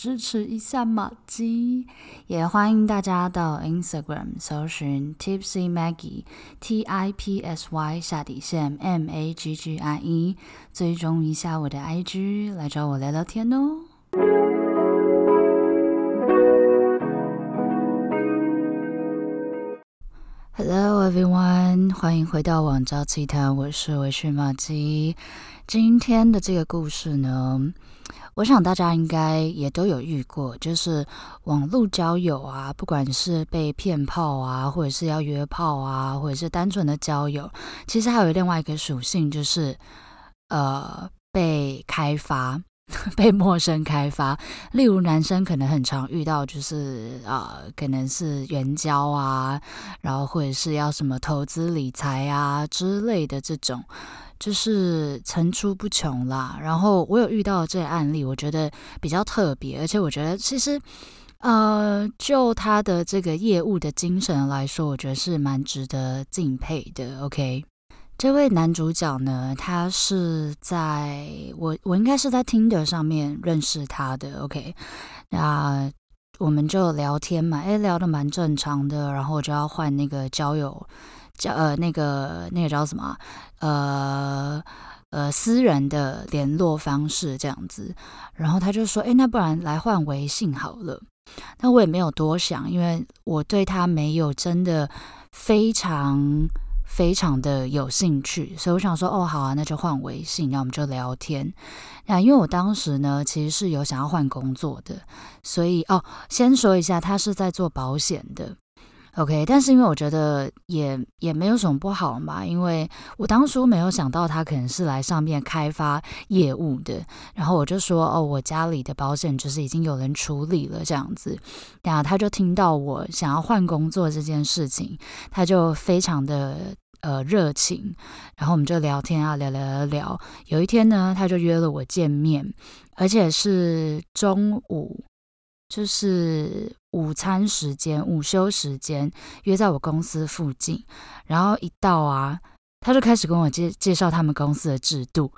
支持一下玛姬，也欢迎大家到 Instagram 搜寻 Tipsy Maggie T I P S Y 下底线 M A G G I E，追踪一下我的 IG，来找我聊聊天哦。Hello everyone，欢迎回到网交奇谈，我是微醺玛姬。今天的这个故事呢，我想大家应该也都有遇过，就是网络交友啊，不管是被骗炮啊，或者是要约炮啊，或者是单纯的交友，其实还有另外一个属性，就是呃被开发，被陌生开发。例如男生可能很常遇到，就是呃可能是援交啊，然后或者是要什么投资理财啊之类的这种。就是层出不穷啦，然后我有遇到这个案例，我觉得比较特别，而且我觉得其实，呃，就他的这个业务的精神来说，我觉得是蛮值得敬佩的。OK，这位男主角呢，他是在我我应该是在 Tinder 上面认识他的。OK，那我们就聊天嘛，诶，聊得蛮正常的，然后我就要换那个交友。叫呃那个那个叫什么呃呃私人的联络方式这样子，然后他就说，哎，那不然来换微信好了。那我也没有多想，因为我对他没有真的非常非常的有兴趣，所以我想说，哦，好啊，那就换微信，那我们就聊天。那因为我当时呢，其实是有想要换工作的，所以哦，先说一下，他是在做保险的。OK，但是因为我觉得也也没有什么不好嘛，因为我当初没有想到他可能是来上面开发业务的，然后我就说哦，我家里的保险就是已经有人处理了这样子，然后他就听到我想要换工作这件事情，他就非常的呃热情，然后我们就聊天啊，聊聊聊聊，有一天呢，他就约了我见面，而且是中午。就是午餐时间、午休时间，约在我公司附近。然后一到啊，他就开始跟我介介绍他们公司的制度。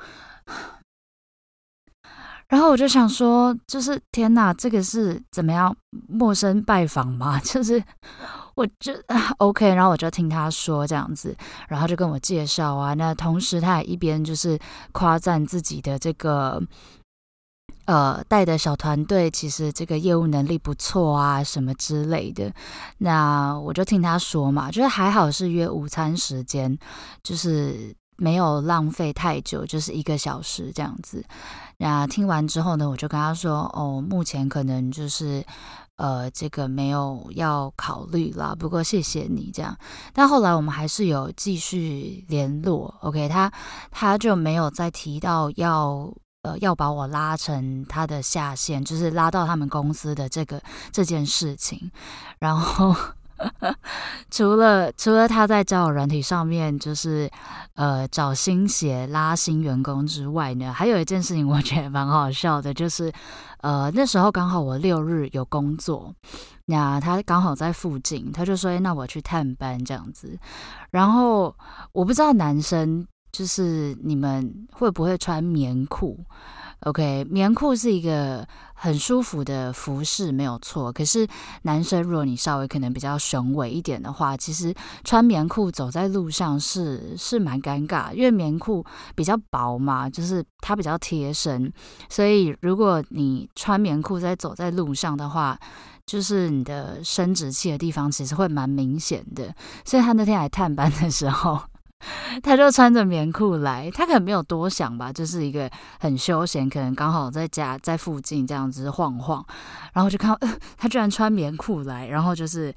然后我就想说，就是天哪，这个是怎么样陌生拜访吗？就是我就 OK，然后我就听他说这样子，然后就跟我介绍啊。那同时他也一边就是夸赞自己的这个。呃，带的小团队其实这个业务能力不错啊，什么之类的。那我就听他说嘛，就是还好是约午餐时间，就是没有浪费太久，就是一个小时这样子。那听完之后呢，我就跟他说，哦，目前可能就是呃，这个没有要考虑啦。不过谢谢你这样。但后来我们还是有继续联络，OK，他他就没有再提到要。呃，要把我拉成他的下线，就是拉到他们公司的这个这件事情。然后，除了除了他在交友软体上面就是呃找新鞋拉新员工之外呢，还有一件事情我觉得蛮好笑的，就是呃那时候刚好我六日有工作，那他刚好在附近，他就说：“，那我去探班这样子。”然后我不知道男生。就是你们会不会穿棉裤？OK，棉裤是一个很舒服的服饰，没有错。可是男生，如果你稍微可能比较雄伟一点的话，其实穿棉裤走在路上是是蛮尴尬，因为棉裤比较薄嘛，就是它比较贴身，所以如果你穿棉裤在走在路上的话，就是你的生殖器的地方其实会蛮明显的。所以他那天来探班的时候。他就穿着棉裤来，他可能没有多想吧，就是一个很休闲，可能刚好在家在附近这样子晃晃，然后就看到，他居然穿棉裤来，然后就是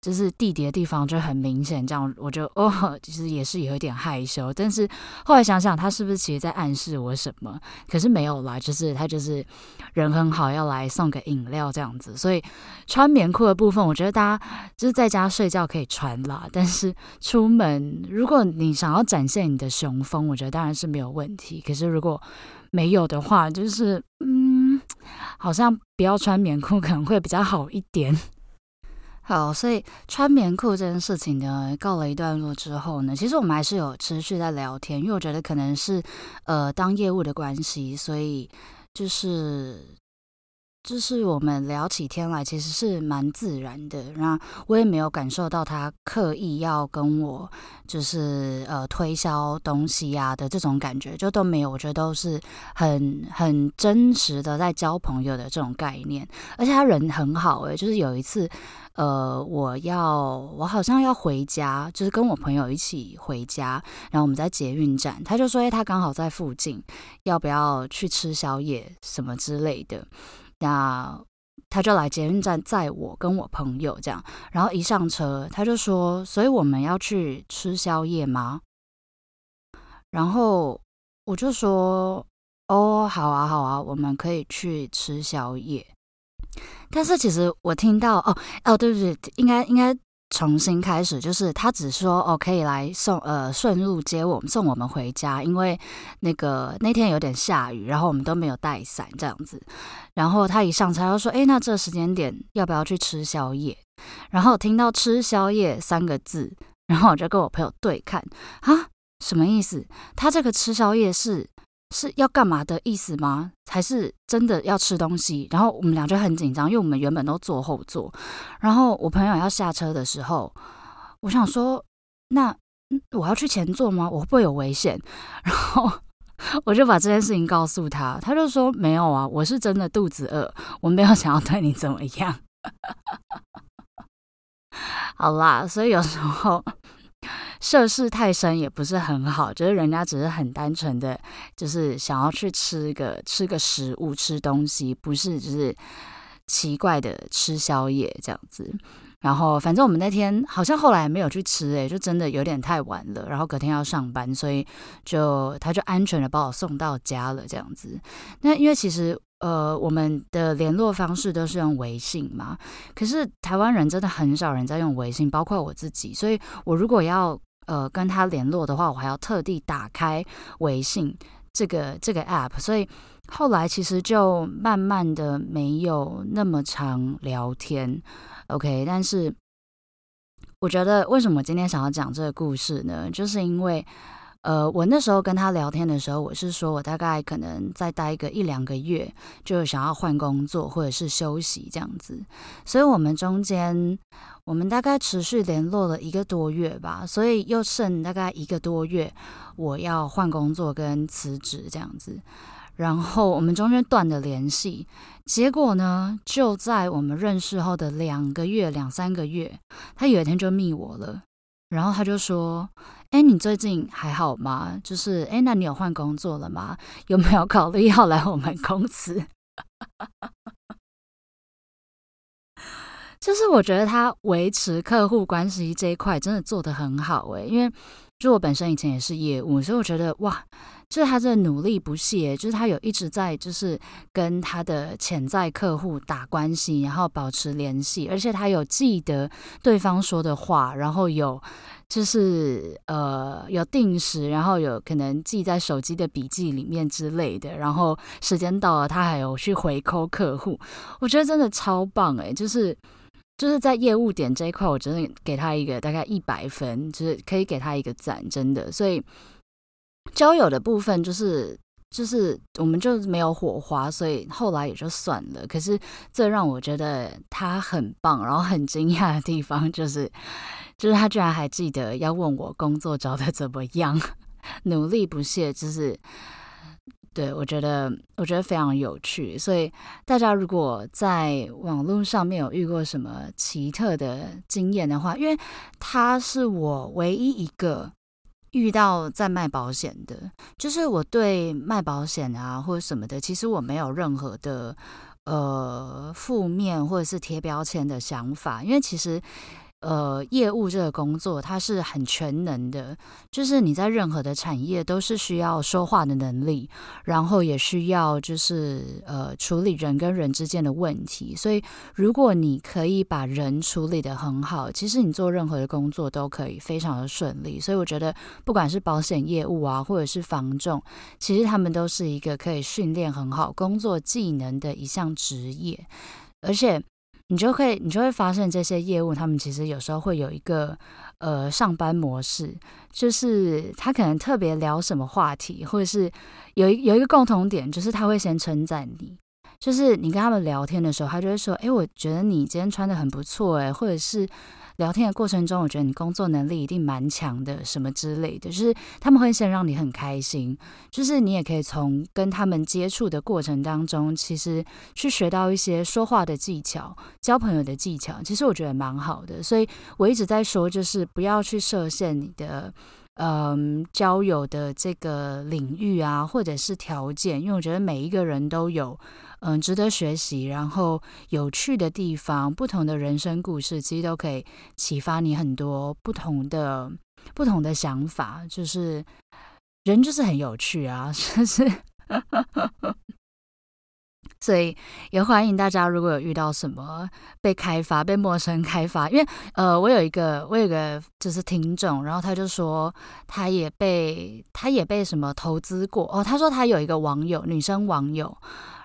就是弟弟的地方就很明显，这样我就哦，其实也是有一点害羞，但是后来想想，他是不是其实在暗示我什么？可是没有啦，就是他就是人很好，要来送个饮料这样子，所以穿棉裤的部分，我觉得大家就是在家睡觉可以穿啦，但是出门如果你想要展现你的雄风，我觉得当然是没有问题。可是如果没有的话，就是嗯，好像不要穿棉裤可能会比较好一点。好，所以穿棉裤这件事情呢，告了一段落之后呢，其实我们还是有持续在聊天，因为我觉得可能是呃当业务的关系，所以就是。就是我们聊起天来，其实是蛮自然的。然后我也没有感受到他刻意要跟我，就是呃推销东西呀、的这种感觉，就都没有。我觉得都是很很真实的在交朋友的这种概念。而且他人很好诶，就是有一次，呃，我要我好像要回家，就是跟我朋友一起回家，然后我们在捷运站，他就说，诶，他刚好在附近，要不要去吃宵夜什么之类的。那他就来捷运站载我跟我朋友这样，然后一上车他就说：“所以我们要去吃宵夜吗？”然后我就说：“哦，好啊，好啊，我们可以去吃宵夜。”但是其实我听到哦哦，对不对？应该应该。重新开始，就是他只说哦，可以来送呃顺路接我们送我们回家，因为那个那天有点下雨，然后我们都没有带伞这样子。然后他一上车就说：“诶，那这时间点要不要去吃宵夜？”然后听到“吃宵夜”三个字，然后我就跟我朋友对看啊，什么意思？他这个吃宵夜是？是要干嘛的意思吗？还是真的要吃东西？然后我们俩就很紧张，因为我们原本都坐后座。然后我朋友要下车的时候，我想说，那我要去前座吗？我会不会有危险？然后我就把这件事情告诉他，他就说没有啊，我是真的肚子饿，我没有想要对你怎么样。好啦，所以有时候。涉世太深也不是很好，就是人家只是很单纯的，就是想要去吃个吃个食物、吃东西，不是就是奇怪的吃宵夜这样子。然后反正我们那天好像后来没有去吃，诶，就真的有点太晚了。然后隔天要上班，所以就他就安全的把我送到家了这样子。那因为其实呃我们的联络方式都是用微信嘛，可是台湾人真的很少人在用微信，包括我自己，所以我如果要呃，跟他联络的话，我还要特地打开微信这个这个 app，所以后来其实就慢慢的没有那么常聊天，OK。但是我觉得为什么今天想要讲这个故事呢？就是因为。呃，我那时候跟他聊天的时候，我是说我大概可能再待个一两个月，就想要换工作或者是休息这样子。所以，我们中间我们大概持续联络了一个多月吧，所以又剩大概一个多月，我要换工作跟辞职这样子。然后我们中间断了联系，结果呢，就在我们认识后的两个月、两三个月，他有一天就密我了，然后他就说。哎，你最近还好吗？就是，哎，那你有换工作了吗？有没有考虑要来我们公司？就是我觉得他维持客户关系这一块真的做得很好诶，因为就我本身以前也是业务，所以我觉得哇。就是他这努力不懈，就是他有一直在，就是跟他的潜在客户打关系，然后保持联系，而且他有记得对方说的话，然后有就是呃有定时，然后有可能记在手机的笔记里面之类的，然后时间到了，他还有去回扣客户，我觉得真的超棒诶，就是就是在业务点这一块，我真的给他一个大概一百分，就是可以给他一个赞，真的，所以。交友的部分就是就是我们就没有火花，所以后来也就算了。可是这让我觉得他很棒，然后很惊讶的地方就是，就是他居然还记得要问我工作找的怎么样，努力不懈，就是对，我觉得我觉得非常有趣。所以大家如果在网络上面有遇过什么奇特的经验的话，因为他是我唯一一个。遇到在卖保险的，就是我对卖保险啊或者什么的，其实我没有任何的呃负面或者是贴标签的想法，因为其实呃，业务这个工作，它是很全能的，就是你在任何的产业都是需要说话的能力，然后也需要就是呃处理人跟人之间的问题。所以，如果你可以把人处理得很好，其实你做任何的工作都可以非常的顺利。所以，我觉得不管是保险业务啊，或者是房仲，其实他们都是一个可以训练很好工作技能的一项职业，而且。你就会，你就会发现这些业务，他们其实有时候会有一个呃上班模式，就是他可能特别聊什么话题，或者是有一有一个共同点，就是他会先称赞你，就是你跟他们聊天的时候，他就会说：“哎，我觉得你今天穿得很不错，哎，或者是。”聊天的过程中，我觉得你工作能力一定蛮强的，什么之类的，就是他们会先让你很开心，就是你也可以从跟他们接触的过程当中，其实去学到一些说话的技巧、交朋友的技巧，其实我觉得蛮好的。所以我一直在说，就是不要去设限你的。嗯，交友的这个领域啊，或者是条件，因为我觉得每一个人都有嗯值得学习，然后有趣的地方，不同的人生故事，其实都可以启发你很多不同的不同的想法。就是人就是很有趣啊，就是。所以也欢迎大家，如果有遇到什么被开发、被陌生开发，因为呃，我有一个，我有一个就是听众，然后他就说他也被他也被什么投资过哦，他说他有一个网友，女生网友。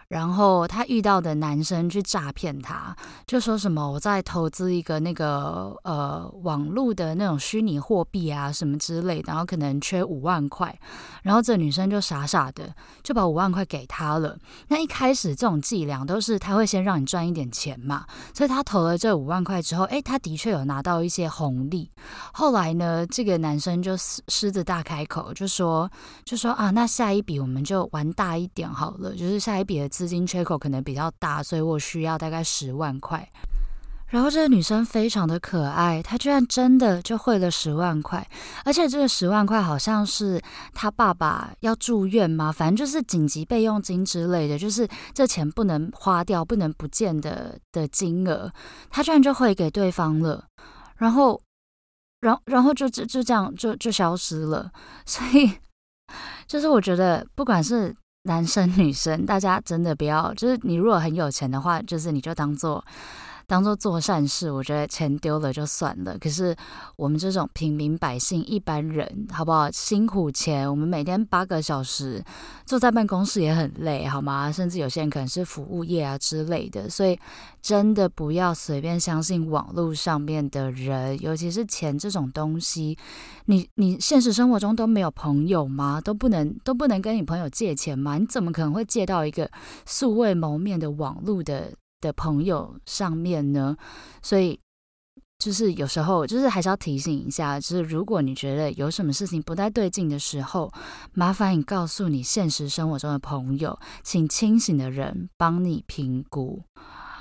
然后他遇到的男生去诈骗他，就说什么我在投资一个那个呃网络的那种虚拟货币啊什么之类的，然后可能缺五万块，然后这女生就傻傻的就把五万块给他了。那一开始这种伎俩都是他会先让你赚一点钱嘛，所以他投了这五万块之后，诶，他的确有拿到一些红利。后来呢，这个男生就狮子大开口，就说就说啊，那下一笔我们就玩大一点好了，就是下一笔的。资金缺口可能比较大，所以我需要大概十万块。然后这个女生非常的可爱，她居然真的就汇了十万块，而且这个十万块好像是她爸爸要住院嘛，反正就是紧急备用金之类的，就是这钱不能花掉、不能不见的的金额，她居然就汇给对方了。然后，然，然后就就就这样就就消失了。所以，就是我觉得不管是。男生女生，大家真的不要，就是你如果很有钱的话，就是你就当做。当做做善事，我觉得钱丢了就算了。可是我们这种平民百姓、一般人，好不好？辛苦钱，我们每天八个小时坐在办公室也很累，好吗？甚至有些人可能是服务业啊之类的，所以真的不要随便相信网络上面的人，尤其是钱这种东西。你你现实生活中都没有朋友吗？都不能都不能跟你朋友借钱吗？你怎么可能会借到一个素未谋面的网络的？的朋友上面呢，所以就是有时候就是还是要提醒一下，就是如果你觉得有什么事情不太对劲的时候，麻烦你告诉你现实生活中的朋友，请清醒的人帮你评估。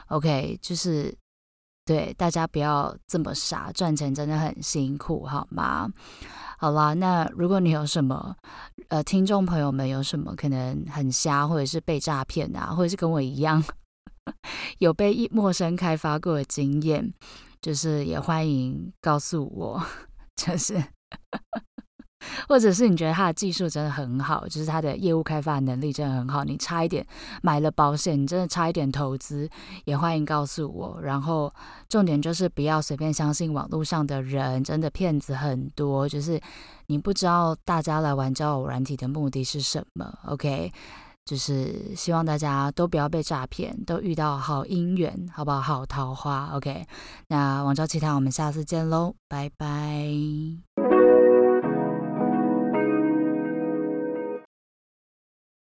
OK，就是对大家不要这么傻，赚钱真的很辛苦，好吗？好啦，那如果你有什么呃听众朋友们有什么可能很瞎，或者是被诈骗啊，或者是跟我一样。有被一陌生开发过的经验，就是也欢迎告诉我，就是或者是你觉得他的技术真的很好，就是他的业务开发能力真的很好，你差一点买了保险，你真的差一点投资，也欢迎告诉我。然后重点就是不要随便相信网络上的人，真的骗子很多，就是你不知道大家来玩交友软体的目的是什么，OK？就是希望大家都不要被诈骗，都遇到好姻缘，好不好？好桃花，OK。那王昭奇谈，我们下次见喽，拜拜。